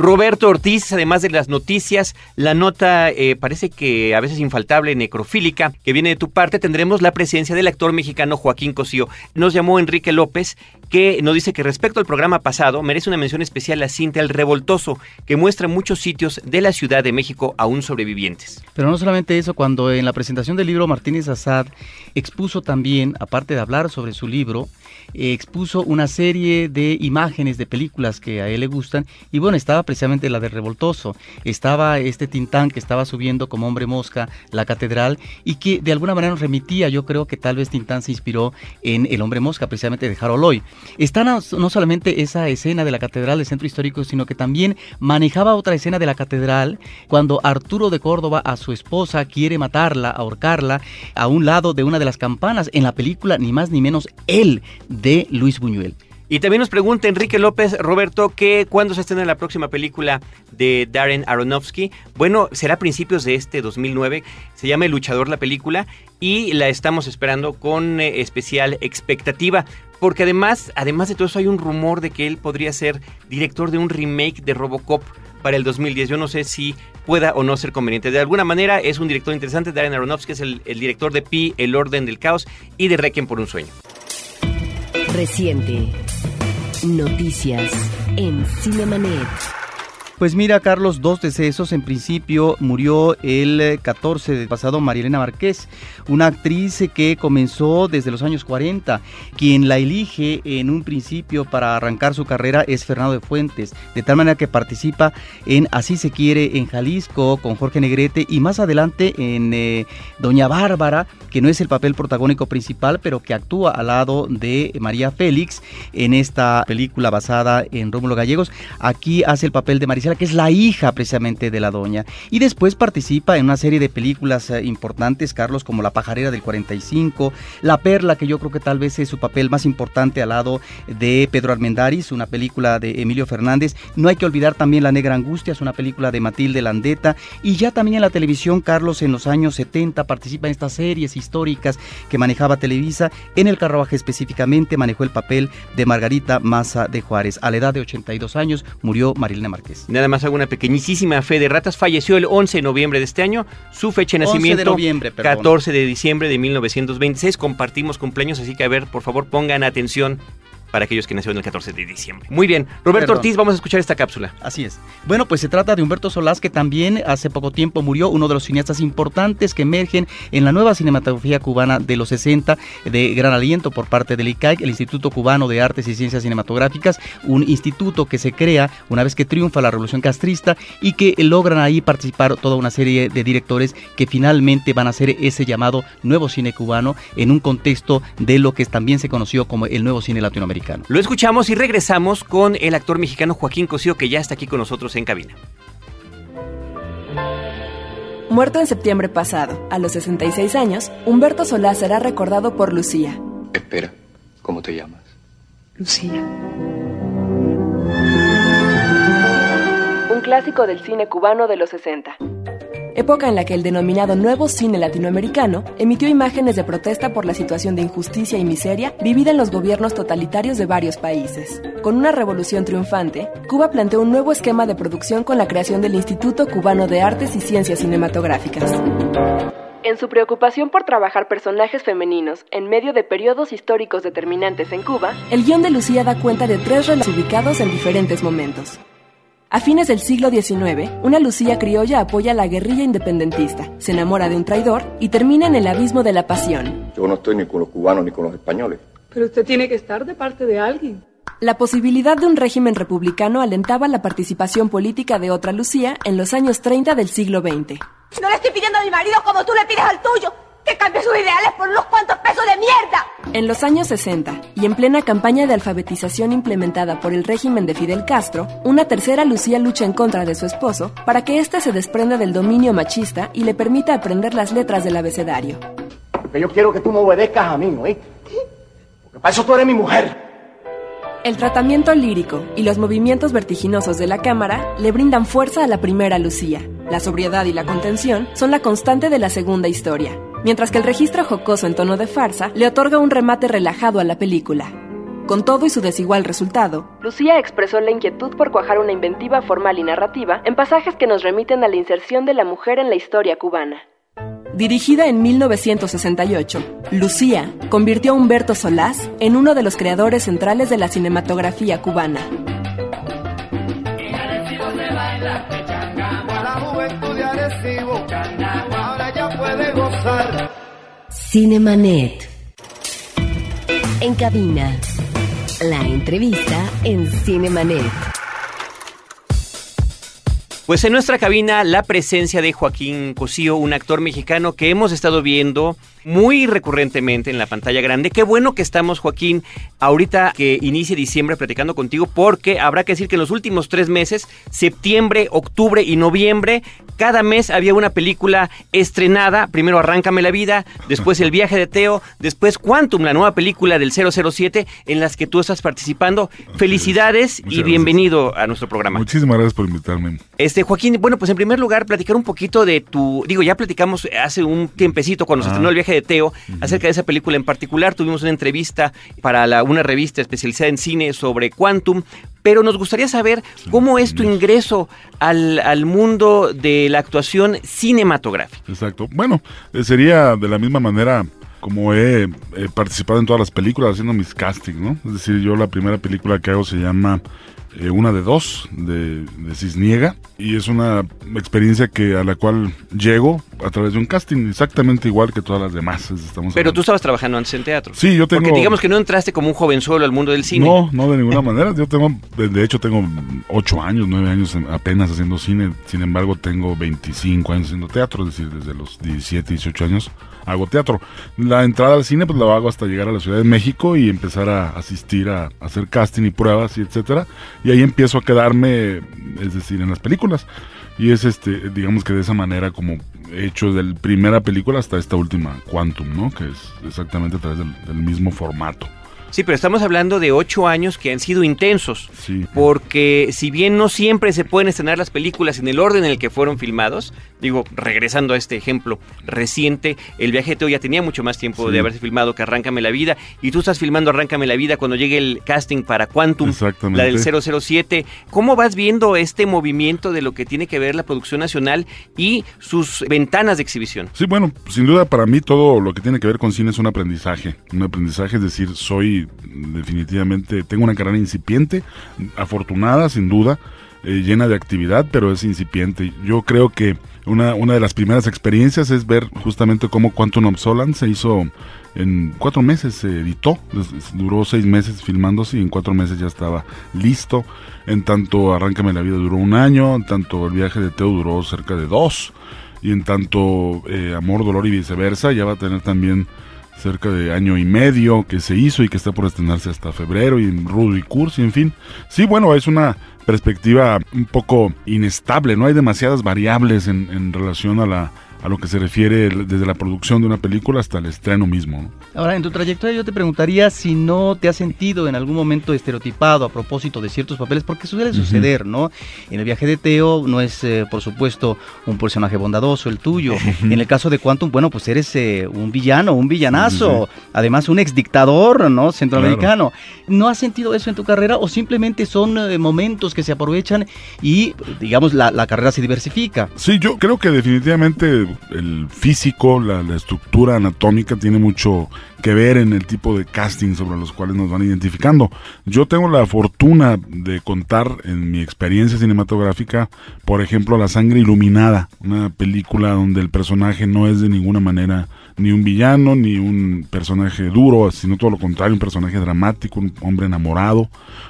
Roberto Ortiz, además de las noticias, la nota eh, parece que a veces infaltable, necrofílica, que viene de tu parte, tendremos la presencia del actor mexicano Joaquín Cosío. Nos llamó Enrique López, que nos dice que respecto al programa pasado, merece una mención especial la cinta El Revoltoso, que muestra muchos sitios de la Ciudad de México aún sobrevivientes. Pero no solamente eso, cuando en la presentación del libro Martínez Azad expuso también, aparte de hablar sobre su libro, expuso una serie de imágenes de películas que a él le gustan y bueno, estaba precisamente la de Revoltoso, estaba este Tintán que estaba subiendo como hombre mosca la catedral y que de alguna manera nos remitía, yo creo que tal vez Tintán se inspiró en El hombre mosca precisamente de Harold Lloyd. Está no, no solamente esa escena de la catedral del centro histórico, sino que también manejaba otra escena de la catedral cuando Arturo de Córdoba a su esposa quiere matarla, ahorcarla a un lado de una de las campanas en la película ni más ni menos él de Luis Buñuel. Y también nos pregunta Enrique López, Roberto, que cuándo se estrena la próxima película de Darren Aronofsky. Bueno, será a principios de este 2009. Se llama El Luchador la película y la estamos esperando con eh, especial expectativa. Porque además, además de todo eso, hay un rumor de que él podría ser director de un remake de Robocop para el 2010. Yo no sé si pueda o no ser conveniente. De alguna manera es un director interesante. Darren Aronofsky es el, el director de Pi, El Orden del Caos y de Requiem por un Sueño. Reciente. Noticias en Cinemanet. Pues mira, Carlos, dos decesos. En principio murió el 14 de pasado Marielena Márquez, una actriz que comenzó desde los años 40. Quien la elige en un principio para arrancar su carrera es Fernando de Fuentes, de tal manera que participa en Así se quiere en Jalisco con Jorge Negrete y más adelante en eh, Doña Bárbara, que no es el papel protagónico principal, pero que actúa al lado de María Félix en esta película basada en Rómulo Gallegos. Aquí hace el papel de Marisela, que es la hija precisamente de la doña. Y después participa en una serie de películas eh, importantes, Carlos, como La pajarera del 45, La perla, que yo creo que tal vez es su papel más importante al lado de Pedro Armendáriz, una película de Emilio Fernández. No hay que olvidar también La negra angustia, es una película de Matilde Landeta. Y ya también en la televisión, Carlos, en los años 70 participa en estas series históricas que manejaba Televisa. En el carruaje específicamente manejó el papel de Margarita Maza de Juárez. A la edad de 82 años murió Marilena Márquez. Nada más hago una pequeñísima fe de ratas. Falleció el 11 de noviembre de este año. Su fecha de 11 de nacimiento, noviembre, perdón. 14 de diciembre de 1926. Compartimos cumpleaños, así que a ver, por favor, pongan atención para aquellos que nacieron el 14 de diciembre. Muy bien, Roberto Perdón. Ortiz, vamos a escuchar esta cápsula. Así es. Bueno, pues se trata de Humberto Solás, que también hace poco tiempo murió, uno de los cineastas importantes que emergen en la nueva cinematografía cubana de los 60, de gran aliento por parte del ICAIC, el Instituto Cubano de Artes y Ciencias Cinematográficas, un instituto que se crea una vez que triunfa la revolución castrista y que logran ahí participar toda una serie de directores que finalmente van a hacer ese llamado nuevo cine cubano en un contexto de lo que también se conoció como el nuevo cine latinoamericano. Lo escuchamos y regresamos con el actor mexicano Joaquín Cosío, que ya está aquí con nosotros en cabina. Muerto en septiembre pasado, a los 66 años, Humberto Solá será recordado por Lucía. Espera, ¿cómo te llamas? Lucía. Un clásico del cine cubano de los 60. Época en la que el denominado nuevo cine latinoamericano emitió imágenes de protesta por la situación de injusticia y miseria vivida en los gobiernos totalitarios de varios países. Con una revolución triunfante, Cuba planteó un nuevo esquema de producción con la creación del Instituto Cubano de Artes y Ciencias Cinematográficas. En su preocupación por trabajar personajes femeninos en medio de periodos históricos determinantes en Cuba, el guion de Lucía da cuenta de tres relatos ubicados en diferentes momentos. A fines del siglo XIX, una Lucía criolla apoya a la guerrilla independentista, se enamora de un traidor y termina en el abismo de la pasión. Yo no estoy ni con los cubanos ni con los españoles. Pero usted tiene que estar de parte de alguien. La posibilidad de un régimen republicano alentaba la participación política de otra Lucía en los años 30 del siglo XX. No le estoy pidiendo a mi marido como tú le pides al tuyo, que cambie sus ideales por unos cuantos pesos de mierda. En los años 60, y en plena campaña de alfabetización implementada por el régimen de Fidel Castro, una tercera Lucía lucha en contra de su esposo para que éste se desprenda del dominio machista y le permita aprender las letras del abecedario. Porque yo quiero que tú me obedezcas a mí, ¿no? Porque para eso tú eres mi mujer. El tratamiento lírico y los movimientos vertiginosos de la cámara le brindan fuerza a la primera Lucía. La sobriedad y la contención son la constante de la segunda historia, mientras que el registro jocoso en tono de farsa le otorga un remate relajado a la película. Con todo y su desigual resultado, Lucía expresó la inquietud por cuajar una inventiva formal y narrativa en pasajes que nos remiten a la inserción de la mujer en la historia cubana. Dirigida en 1968, Lucía convirtió a Humberto Solás en uno de los creadores centrales de la cinematografía cubana. Cinemanet. En cabina. La entrevista en Cinemanet. Pues en nuestra cabina la presencia de Joaquín Cosío, un actor mexicano que hemos estado viendo muy recurrentemente en la pantalla grande. Qué bueno que estamos, Joaquín, ahorita que inicie diciembre platicando contigo, porque habrá que decir que en los últimos tres meses, septiembre, octubre y noviembre, cada mes había una película estrenada. Primero Arráncame la vida, después El viaje de Teo, después Quantum, la nueva película del 007 en las que tú estás participando. Felicidades y bienvenido a nuestro programa. Muchísimas gracias por invitarme. Este, Joaquín, bueno, pues en primer lugar, platicar un poquito de tu. Digo, ya platicamos hace un tiempecito cuando se estrenó el viaje de Teo acerca de esa película en particular. Tuvimos una entrevista para la- una revista especializada en cine sobre Quantum. Pero nos gustaría saber cómo es tu ingreso al, al mundo de la actuación cinematográfica. Exacto. Bueno, eh, sería de la misma manera como he, eh, participado en todas las películas haciendo mis castings, ¿no? Es decir, yo la primera película que hago se llama eh, Una de Dos, de, de Cisniega, y es una experiencia que a la cual llego a través de un casting, exactamente igual que todas las demás. es- Estamos Pero tú estabas trabajando antes en teatro. Sí, yo tengo... Porque digamos que no entraste como un joven solo al mundo del cine. No, no de ninguna manera. Yo tengo, de- hecho, tengo ocho años, nueve años en- apenas haciendo cine. Sin embargo, tengo 25 años haciendo teatro, es decir, desde los 17, 18 años hago teatro. La entrada al cine, pues la hago hasta llegar a la Ciudad de México y empezar a asistir a, hacer casting y pruebas y etcétera. Y ahí empiezo a quedarme, es decir, en las películas. Y es este, digamos que de esa manera como he hecho desde la primera película hasta esta última, Quantum, ¿no? Que es exactamente a través del mismo formato. Sí, pero estamos hablando de ocho años que han sido intensos. Sí. Porque si bien no siempre se pueden estrenar las películas en el orden en el que fueron filmados, digo, regresando a este ejemplo reciente, El viaje de Teo ya tenía mucho más tiempo Sí. de haberse filmado que Arráncame la vida, y tú estás filmando Arráncame la vida cuando llegue el casting para Quantum, Exactamente. la del 007. ¿Cómo vas viendo este movimiento de lo que tiene que ver la producción nacional y sus ventanas de exhibición? Sí, bueno, sin duda para mí todo lo que tiene que ver con cine es un aprendizaje. Un aprendizaje, es decir, soy definitivamente, tengo una carrera incipiente, afortunada sin duda, eh, llena de actividad, pero es incipiente. Yo creo que una, una de las primeras experiencias es ver justamente cómo Quantum of se hizo en cuatro meses, se editó, duró seis meses filmándose y en cuatro meses ya estaba listo. En tanto Arráncame la vida duró un año, en tanto el viaje de Teo duró cerca de dos y en tanto eh, Amor, Dolor y viceversa ya va a tener también cerca de año y medio que se hizo y que está por estrenarse hasta febrero y en Rudo y Cursi, en fin. Sí, bueno, es una perspectiva un poco inestable, no hay demasiadas variables en, en relación a la a lo que se refiere desde la producción de una película hasta el estreno mismo. ¿no? Ahora, en tu trayectoria yo te preguntaría si no te has sentido en algún momento estereotipado a propósito de ciertos papeles, porque suele suceder, ¿no? En el viaje de Teo no es, eh, por supuesto, un personaje bondadoso el tuyo. En el caso de Quantum, bueno, pues eres eh, un villano, un villanazo, además un ex dictador, ¿no? Centroamericano. ¿No has sentido eso en tu carrera o simplemente son eh, momentos que se aprovechan y, digamos, la, la carrera se diversifica? Sí, yo creo que definitivamente el físico, la, estructura anatómica tiene mucho que ver en el tipo de casting sobre los cuales nos van identificando. Yo tengo la fortuna de contar en mi experiencia cinematográfica, por ejemplo, La sangre iluminada, una película donde el personaje no es de ninguna manera ni un villano, ni un personaje duro, sino todo lo contrario, un personaje dramático, un hombre enamorado,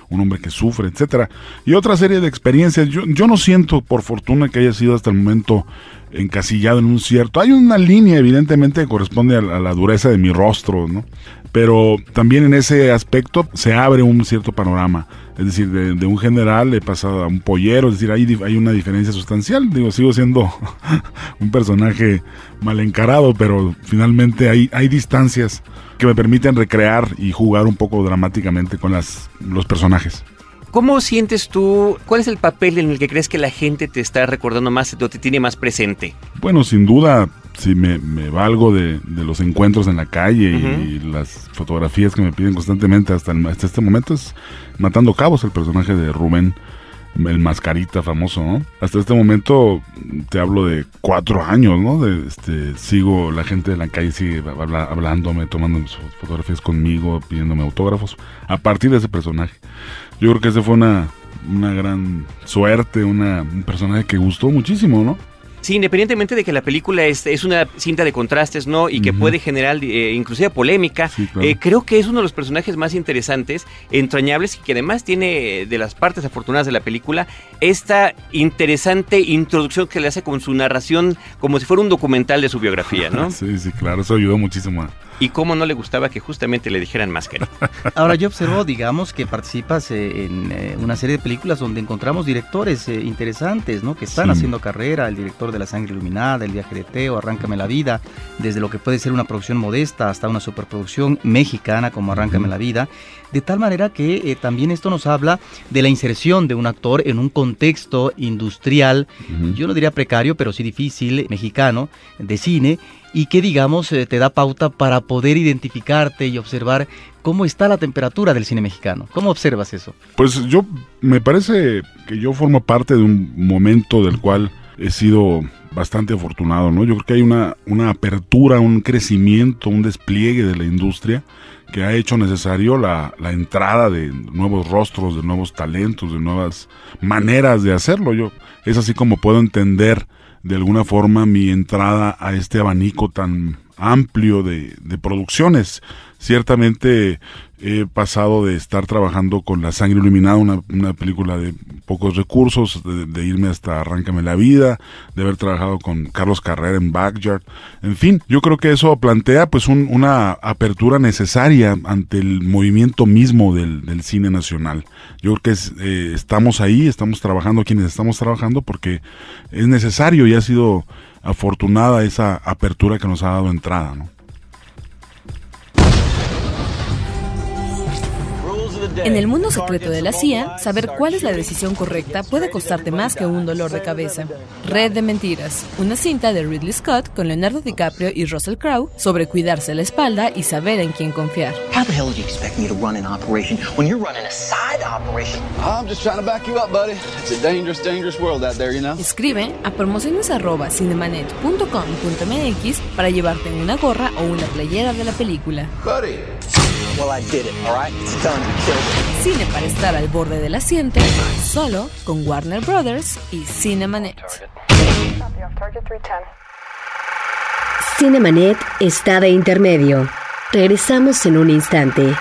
un hombre que sufre, etcétera. Y otra serie de experiencias. Yo, yo no siento, por fortuna, que haya sido hasta el momento encasillado en un cierto. Hay una línea, evidentemente, que corresponde a la, a la dureza de mi rostro, ¿no? Pero también en ese aspecto se abre un cierto panorama. Es decir, de, un general he pasado a un pollero, es decir, hay, hay una diferencia sustancial. Digo, sigo siendo un personaje mal encarado, pero finalmente hay, hay distancias que me permiten recrear y jugar un poco dramáticamente con las, los personajes. ¿Cómo sientes tú, cuál es el papel en el que crees que la gente te está recordando más o te tiene más presente? Bueno, sin duda, si me, valgo de, los encuentros en la calle y las fotografías que me piden constantemente hasta, hasta este momento es Matando Cabos, el personaje de Rubén, el mascarita famoso, ¿no? Hasta este momento te hablo de cuatro años, ¿no? De, este, sigo, la gente de la calle sigue hablándome, tomando fotografías conmigo, pidiéndome autógrafos, a partir de ese personaje. Yo creo que ese fue una, una gran suerte, una, un personaje que gustó muchísimo, ¿no? Sí, independientemente de que la película es, es una cinta de contrastes, ¿no? Y que puede generar eh, inclusive polémica, eh, creo que es uno de los personajes más interesantes, entrañables y que además tiene de las partes afortunadas de la película esta interesante introducción que le hace con su narración como si fuera un documental de su biografía, ¿no? sí, sí, claro, eso ayudó muchísimo a y cómo no le gustaba que justamente le dijeran máscara. Ahora yo observo, digamos, que participas eh, en eh, una serie de películas donde encontramos directores eh, interesantes, ¿no? Que están haciendo carrera, el director de La Sangre Iluminada, El Viaje de Teo, Arráncame la Vida, desde lo que puede ser una producción modesta hasta una superproducción mexicana como Arráncame la Vida, de tal manera que también esto nos habla de la inserción de un actor en un contexto industrial, yo no diría precario, pero sí difícil, mexicano, de cine, y que digamos eh, te da pauta para poder identificarte y observar cómo está la temperatura del cine mexicano. ¿Cómo observas eso? Pues yo me parece que yo formo parte de un momento del cual he sido bastante afortunado, ¿no? Yo creo que hay una, una apertura, un crecimiento, un despliegue de la industria que ha hecho necesario la, la, entrada de nuevos rostros, de nuevos talentos, de nuevas maneras de hacerlo. Yo es así como puedo entender de alguna forma mi entrada a este abanico tan amplio de, de producciones. Ciertamente he pasado de estar trabajando con La Sangre Iluminada, una, una película de pocos recursos, de, irme hasta Arráncame la Vida, de haber trabajado con Carlos Carrera en Backyard. En fin, yo creo que eso plantea pues una apertura necesaria ante el movimiento mismo del, del cine nacional. Yo creo que eh, estamos ahí, estamos trabajando quienes estamos trabajando porque es necesario y ha sido afortunada esa apertura que nos ha dado entrada, ¿no? En el mundo secreto de la CIA, saber cuál es la decisión correcta puede costarte más que un dolor de cabeza. Red de Mentiras, una cinta de Ridley Scott con Leonardo DiCaprio y Russell Crowe sobre cuidarse la espalda y saber en quién confiar. Escribe a promociones@cinemanet.com.mx para llevarte una gorra o una playera de la película. Cine para estar al borde del asiento, solo con Warner Brothers y Cinemanet. Cinemanet está de intermedio. Regresamos en un instante.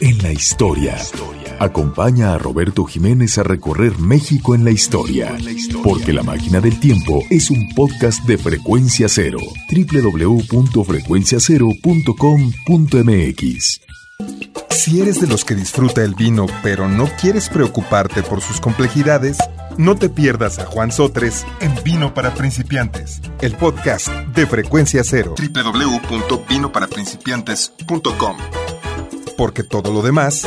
En la historia. Acompaña a Roberto Jiménez a recorrer México en la historia, porque La Máquina del Tiempo es un podcast de frecuencia cero. www.frecuenciacero.com.mx Si eres de los que disfruta el vino pero no quieres preocuparte por sus complejidades, no te pierdas a Juan Sotres en Vino para Principiantes, el podcast de Frecuencia Cero. www.vinoparaprincipiantes.com Porque todo lo demás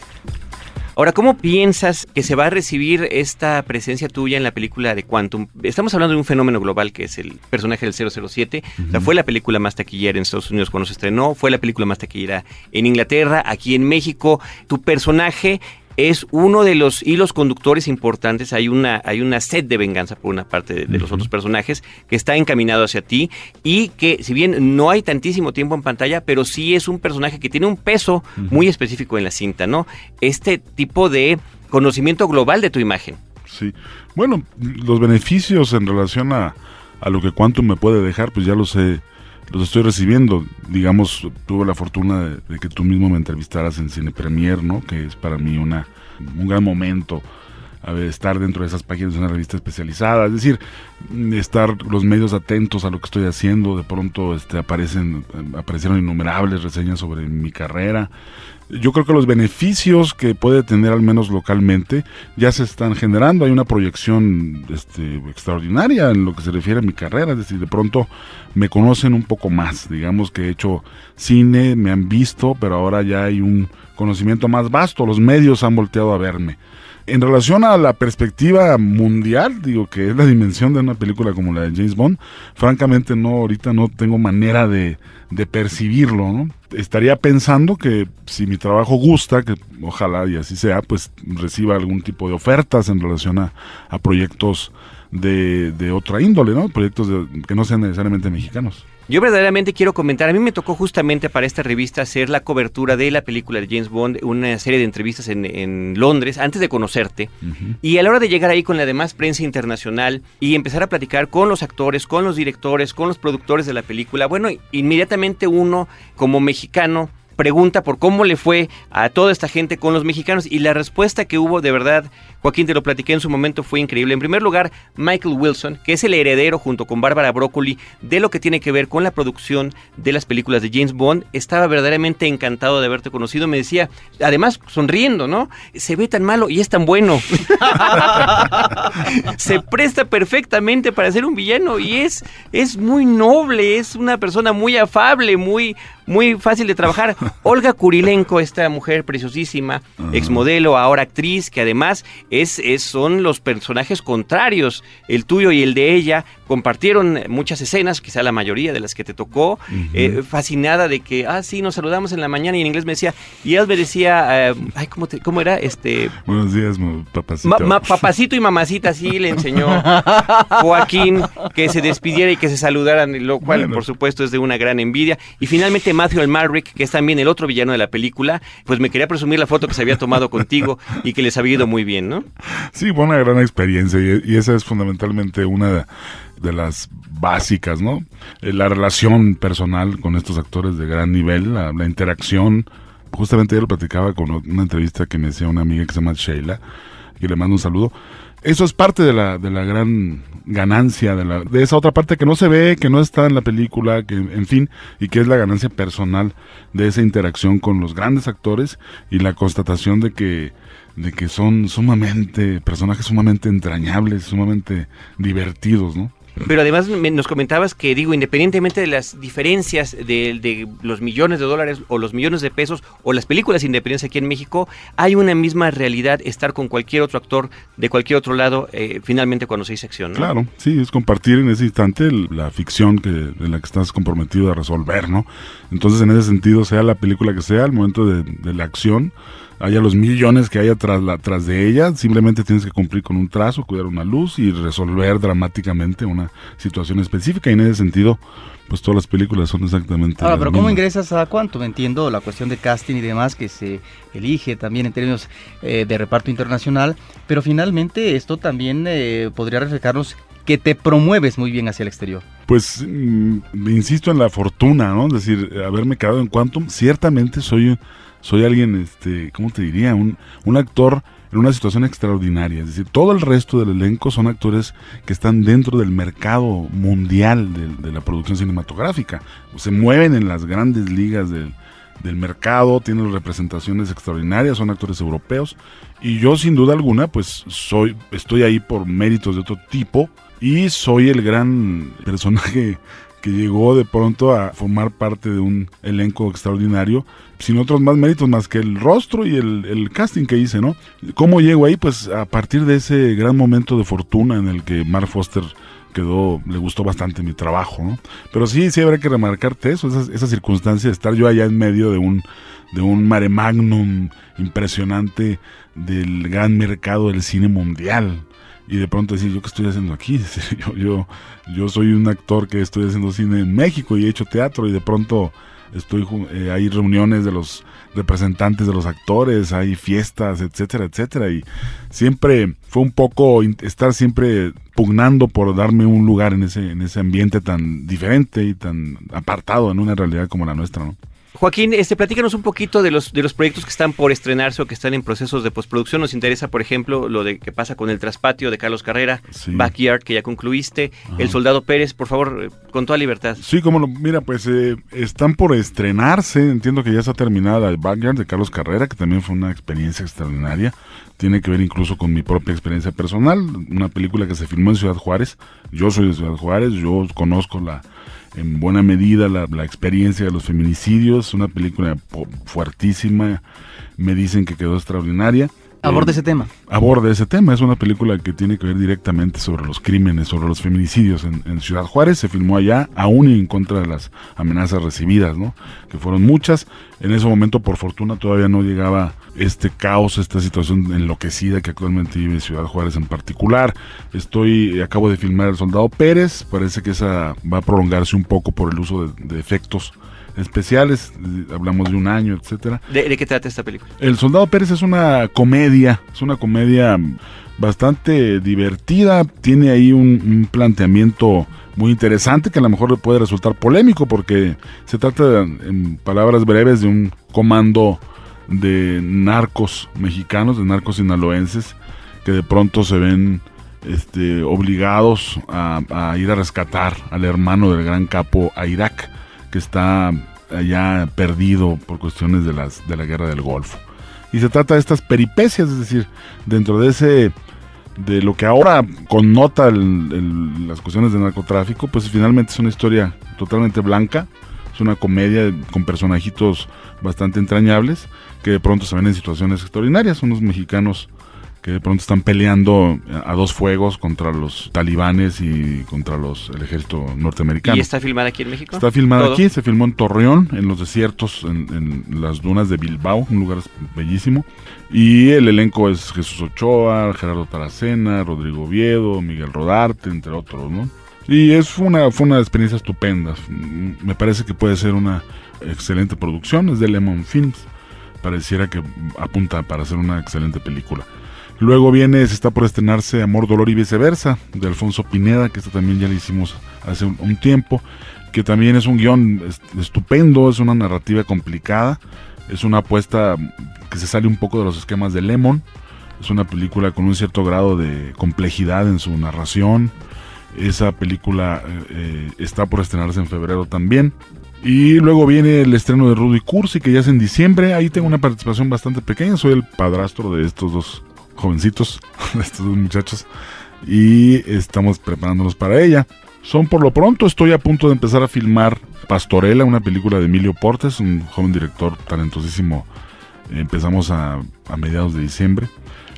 Ahora, ¿cómo piensas que se va a recibir esta presencia tuya en la película de Quantum? Estamos hablando de un fenómeno global que es el personaje del 007. fue la película más taquillera en Estados Unidos cuando se estrenó, fue la película más taquillera en Inglaterra, aquí en México. Tu personaje es uno de los hilos conductores importantes. Hay una, hay una sed de venganza por una parte de, los otros personajes que está encaminado hacia ti y que si bien no hay tantísimo tiempo en pantalla, pero sí es un personaje que tiene un peso muy específico en la cinta, ¿no? Este tipo de conocimiento global de tu imagen. Sí. Bueno, los beneficios en relación a, a lo que Quantum me puede dejar, pues ya los he, los estoy recibiendo. Digamos, tuve la fortuna de, que tú mismo me entrevistaras en Cine Premier, ¿no? Que es para mí una, un gran momento estar dentro de esas páginas de una revista especializada, es decir, estar los medios atentos a lo que estoy haciendo, de pronto este, aparecen, aparecieron innumerables reseñas sobre mi carrera, yo creo que los beneficios que puede tener al menos localmente ya se están generando. Hay una proyección este, extraordinaria en lo que se refiere a mi carrera. Es decir, de pronto me conocen un poco más. Digamos que he hecho cine, me han visto, pero ahora ya hay un conocimiento más vasto. Los medios han volteado a verme. En relación a la perspectiva mundial, digo que es la dimensión de una película como la de James Bond, francamente no, ahorita no tengo manera de, de percibirlo, ¿no? Estaría pensando que si mi trabajo gusta, que ojalá y así sea, pues reciba algún tipo de ofertas en relación a, proyectos de, de, otra índole, ¿no? Proyectos que no sean necesariamente mexicanos. Yo verdaderamente quiero comentar, a mí me tocó justamente para esta revista hacer la cobertura de la película de James Bond, una serie de entrevistas en, Londres antes de conocerte. Y a la hora de llegar ahí con la demás prensa internacional y empezar a platicar con los actores, con los directores, con los productores de la película, bueno, inmediatamente uno como mexicano pregunta por cómo le fue a toda esta gente con los mexicanos y la respuesta que hubo de verdad Joaquín, te lo platiqué en su momento, fue increíble. En primer lugar, Michael Wilson, que es el heredero junto con Bárbara Broccoli de lo que tiene que ver con la producción de las películas de James Bond, estaba verdaderamente encantado de haberte conocido. Me decía, además sonriendo, ¿no? Se ve tan malo y es tan bueno. Se presta perfectamente para ser un villano y es, es muy noble, es una persona muy afable, muy, muy fácil de trabajar. Olga Kurilenko, esta mujer preciosísima, exmodelo, ahora actriz, que además es, son los personajes contrarios, el tuyo y el de ella, compartieron muchas escenas, quizá la mayoría de las que te tocó, eh, fascinada de que, ah, sí, nos saludamos en la mañana y en inglés me decía, y él me decía, eh, ay, ¿cómo, ¿cómo era? Este, Buenos días, papacito. papacito y mamacita, sí, le enseñó Joaquín que se despidiera y que se saludaran, lo cual, por supuesto, es de una gran envidia. Y finalmente Matthew Almaric, que es también el otro villano de la película, pues me quería presumir la foto que se había tomado contigo y que les había ido muy bien, ¿no? Sí, fue una gran experiencia y, esa es fundamentalmente una de, las básicas, ¿no? Eh, la relación personal con estos actores de gran nivel, la, interacción. Justamente yo lo platicaba con una entrevista que me hacía una amiga que se llama Sheila, y le mando un saludo. Eso es parte de la, de la gran ganancia, de, la, de esa otra parte que no se ve, que no está en la película, que en fin, y que es la ganancia personal de esa interacción con los grandes actores y la constatación de que de que son sumamente, personajes sumamente entrañables, sumamente divertidos, ¿no? Pero además nos comentabas que, digo, independientemente de las diferencias de, los millones de dólares o los millones de pesos o las películas independientes aquí en México, hay una misma realidad estar con cualquier otro actor de cualquier otro lado, eh, finalmente cuando se dice acción, ¿no? Claro, sí, es compartir en ese instante la ficción que, en la que estás comprometido a resolver, ¿no? Entonces, en ese sentido, sea la película que sea, el momento de, de la acción, haya los millones que haya tras, la, tras de ella, simplemente tienes que cumplir con un trazo, cuidar una luz y resolver dramáticamente una situación específica y en ese sentido pues todas las películas son exactamente. Ahora, pero ¿cómo ingresas a cuánto? Entiendo la cuestión de casting y demás que se elige también en términos eh, de reparto internacional, pero finalmente esto también eh, podría reflejarnos que te promueves muy bien hacia el exterior. Pues mm, insisto en la fortuna, ¿no? Es decir, haberme quedado en Quantum, ciertamente soy soy alguien, este, ¿cómo te diría? Un, un actor en una situación extraordinaria. Es decir, todo el resto del elenco son actores que están dentro del mercado mundial de, la producción cinematográfica. Se mueven en las grandes ligas del, del mercado, tienen representaciones extraordinarias, son actores europeos. Y yo, sin duda alguna, pues soy, estoy ahí por méritos de otro tipo y soy el gran personaje que llegó de pronto a formar parte de un elenco extraordinario, sin otros más méritos más que el rostro y el, casting que hice, ¿no? ¿Cómo llego ahí? Pues a partir de ese gran momento de fortuna en el que Mark Foster quedó, le gustó bastante mi trabajo, ¿no? Pero sí, sí habrá que remarcarte eso, esa, esa circunstancia de estar yo allá en medio de un, de un mare magnum impresionante del gran mercado del cine mundial y de pronto decir, ¿yo qué estoy haciendo aquí? Yo, yo, yo soy un actor que estoy haciendo cine en México y he hecho teatro y de pronto estoy eh, hay reuniones de los representantes de los actores, hay fiestas, etcétera, etcétera. Y siempre fue un poco estar siempre pugnando por darme un lugar en ese, en ese ambiente tan diferente y tan apartado en una realidad como la nuestra, ¿no? Joaquín, este, platícanos un poquito de los, de los proyectos que están por estrenarse o que están en procesos de postproducción. Nos interesa, por ejemplo, lo de que pasa con el traspatio de Carlos Carrera, Backyard, que ya concluiste, El Soldado Pérez, por favor, eh, con toda libertad. Sí, como lo, mira, pues eh, están por estrenarse, entiendo que ya está terminada el Backyard de Carlos Carrera, que también fue una experiencia extraordinaria. Tiene que ver incluso con mi propia experiencia personal, una película que se filmó en Ciudad Juárez. Yo soy de Ciudad Juárez, yo conozco la en buena medida la, experiencia de los feminicidios, una película fuertísima, me dicen que quedó extraordinaria. Aborda ese tema. Aborda ese tema. Es una película que tiene que ver directamente sobre los crímenes, sobre los feminicidios en, Ciudad Juárez. Se filmó allá, aún en contra de las amenazas recibidas, ¿no? Que fueron muchas. En ese momento, por fortuna, todavía no llegaba este caos, esta situación enloquecida que actualmente vive Ciudad Juárez en particular. Estoy, acabo de filmar El Soldado Pérez. Parece que esa va a prolongarse un poco por el uso de efectos especiales, hablamos de un año, etcétera. ¿De, qué trata esta película? El Soldado Pérez es una comedia, es una comedia bastante divertida, tiene ahí un, planteamiento muy interesante que a lo mejor le puede resultar polémico porque se trata, en palabras breves, de un comando de narcos mexicanos, de narcos sinaloenses, que de pronto se ven este, obligados a, a ir a rescatar al hermano del gran capo a Irak que está allá perdido por cuestiones de, las, de la guerra del Golfo. Y se trata de estas peripecias, es decir, dentro de ese de lo que ahora connota las cuestiones de narcotráfico, pues finalmente es una historia totalmente blanca, es una comedia con personajitos bastante entrañables que de pronto se ven en situaciones extraordinarias, unos mexicanos que de pronto están peleando a dos fuegos contra los talibanes y contra los el ejército norteamericano. ¿Y está filmada aquí en México? Está filmada aquí, se filmó en Torreón, en los desiertos, en, las dunas de Bilbao, un lugar bellísimo. Y el elenco es Jesús Ochoa, Gerardo Taracena, Rodrigo Oviedo, Miguel Rodarte, entre otros, ¿no? Y es una, fue una experiencia estupenda. Me parece que puede ser una excelente producción, es de Lemon Films. Pareciera que apunta para hacer una excelente película. Luego viene, se está por estrenarse Amor, Dolor y Viceversa, de Alfonso Pineda, que esto también ya le hicimos hace un, tiempo, que también es un guion estupendo, es una narrativa complicada, es una apuesta que se sale un poco de los esquemas de Lemon, es una película con un cierto grado de complejidad en su narración, esa película eh, eh, está por estrenarse en febrero también. Y luego viene el estreno de Rudy Cursi, que ya es en diciembre. Ahí tengo una participación bastante pequeña. Soy el padrastro de estos dos jovencitos, estos dos muchachos, y estamos preparándonos para ella. Son por lo pronto, estoy a punto de empezar a filmar Pastorela, una película de Emilio Portes, un joven director talentosísimo. Empezamos a, a mediados de diciembre.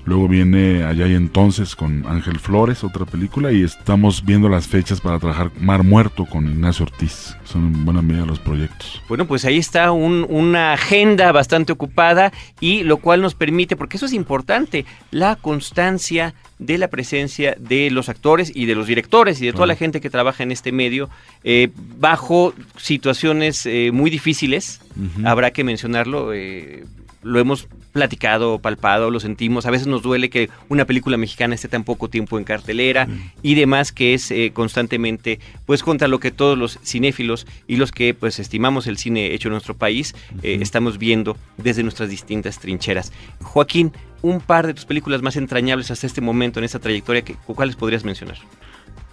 Luego viene Allá y Entonces con Ángel Flores, otra película, y estamos viendo las fechas para trabajar Mar Muerto con Ignacio Ortiz. Son en buena medida los proyectos. Bueno, pues ahí está una agenda bastante ocupada y lo cual nos permite, porque eso es importante, la constancia de la presencia de los actores y de los directores y de toda la gente que trabaja en este medio eh, bajo situaciones eh, muy difíciles, habrá que mencionarlo. Eh, lo hemos platicado, palpado, lo sentimos. A veces nos duele que una película mexicana esté tan poco tiempo en cartelera y demás, que es eh, constantemente, pues contra lo que todos los cinéfilos y los que pues estimamos el cine hecho en nuestro país, eh, estamos viendo desde nuestras distintas trincheras. Joaquín, un par de tus películas más entrañables hasta este momento en esta trayectoria, ¿cuáles podrías mencionar?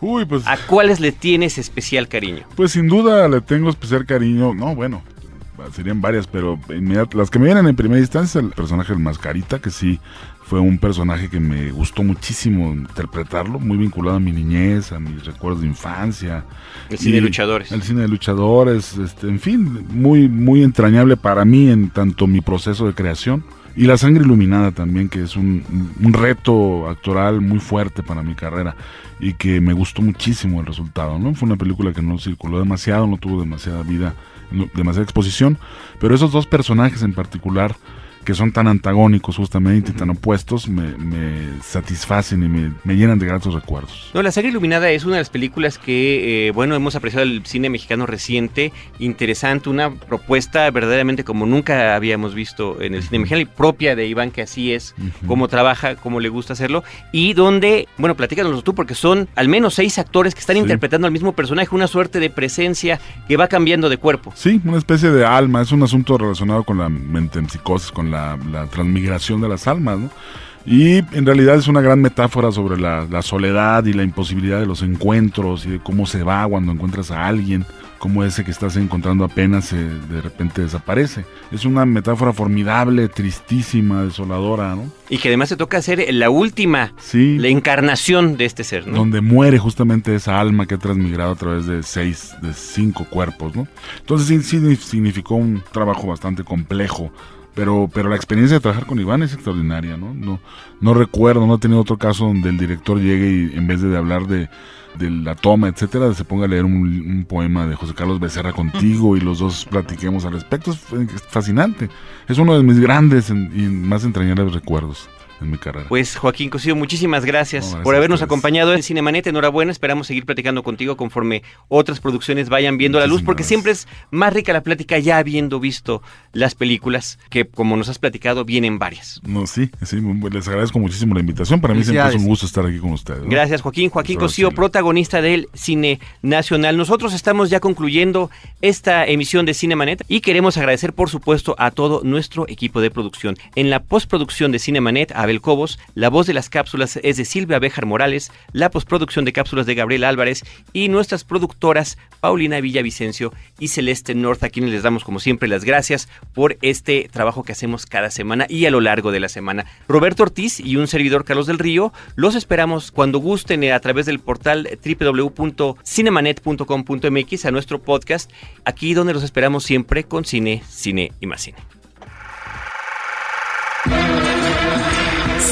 Uy, pues... ¿A cuáles le tienes especial cariño? Pues sin duda le tengo especial cariño. No, bueno, serían varias, pero las que me vienen en primera instancia es el personaje del Mascarita, que sí fue un personaje que me gustó muchísimo interpretarlo, muy vinculado a mi niñez, a mis recuerdos de infancia. El cine de luchadores. El cine de luchadores, este, en fin, muy, muy entrañable para mí en tanto mi proceso de creación. Y La Sangre Iluminada también, que es un, un reto actoral muy fuerte para mi carrera y que me gustó muchísimo el resultado. ¿no? Fue una película que no circuló demasiado, no tuvo demasiada vida demasiada exposición, pero esos dos personajes en particular que son tan antagónicos justamente y tan opuestos, me, me satisfacen y me, me, llenan de gratos recuerdos. No, La Saga Iluminada es una de las películas que, eh, bueno, hemos apreciado el cine mexicano reciente, interesante, una propuesta verdaderamente como nunca habíamos visto en el cine mexicano y propia de Iván, que así es, cómo trabaja, cómo le gusta hacerlo, y donde, bueno, platícanos tú, porque son al menos seis actores que están Sí. interpretando al mismo personaje, una suerte de presencia que va cambiando de cuerpo. Sí, una especie de alma, es un asunto relacionado con la mente en psicosis, con la, la transmigración de las almas, ¿no? Y en realidad es una gran metáfora sobre la, la soledad y la imposibilidad de los encuentros y de cómo se va cuando encuentras a alguien, cómo ese que estás encontrando apenas eh, de repente desaparece. Es una metáfora formidable, tristísima, desoladora, ¿no? Y que además se toca hacer la última, Sí. la encarnación de este ser, ¿no? donde muere justamente esa alma que ha transmigrado a través de seis, de cinco cuerpos, ¿no? Entonces sí, sí significó un trabajo bastante complejo, pero, pero la experiencia de trabajar con Iván es extraordinaria, ¿no? No, no recuerdo, no he tenido otro caso donde el director llegue y en vez de hablar de, de la toma, etcétera, se ponga a leer un, un poema de José Carlos Becerra contigo y los dos platiquemos al respecto. Es fascinante. Es uno de mis grandes y más entrañables recuerdos en mi carrera. Pues Joaquín Cosío, muchísimas gracias, No, gracias por a habernos acompañado en Cinemanet. Enhorabuena, esperamos seguir platicando contigo conforme otras producciones vayan viendo la luz, porque gracias. siempre es más rica la plática ya habiendo visto las películas, que como nos has platicado, vienen varias. No, sí, sí, les agradezco muchísimo la invitación. Para mí siempre es un gusto estar aquí con ustedes. ¿no? Gracias, Joaquín. Joaquín Gracias, Cosío, Chile. protagonista del cine nacional. Nosotros estamos ya concluyendo esta emisión de Cinemanet y queremos agradecer, por supuesto, a todo nuestro equipo de producción. En la postproducción de Cinemanet, Abel Cobos, la voz de las cápsulas es de Silvia Béjar Morales, la postproducción de cápsulas de Gabriel Álvarez y nuestras productoras Paulina Villavicencio y Celeste North, a quienes les damos, como siempre, las gracias por este trabajo que hacemos cada semana y a lo largo de la semana. Roberto Ortiz y un servidor Carlos del Río, los esperamos cuando gusten eh, a través del portal www.cinemanet.com.mx a nuestro podcast, aquí donde los esperamos siempre con cine, cine y más cine.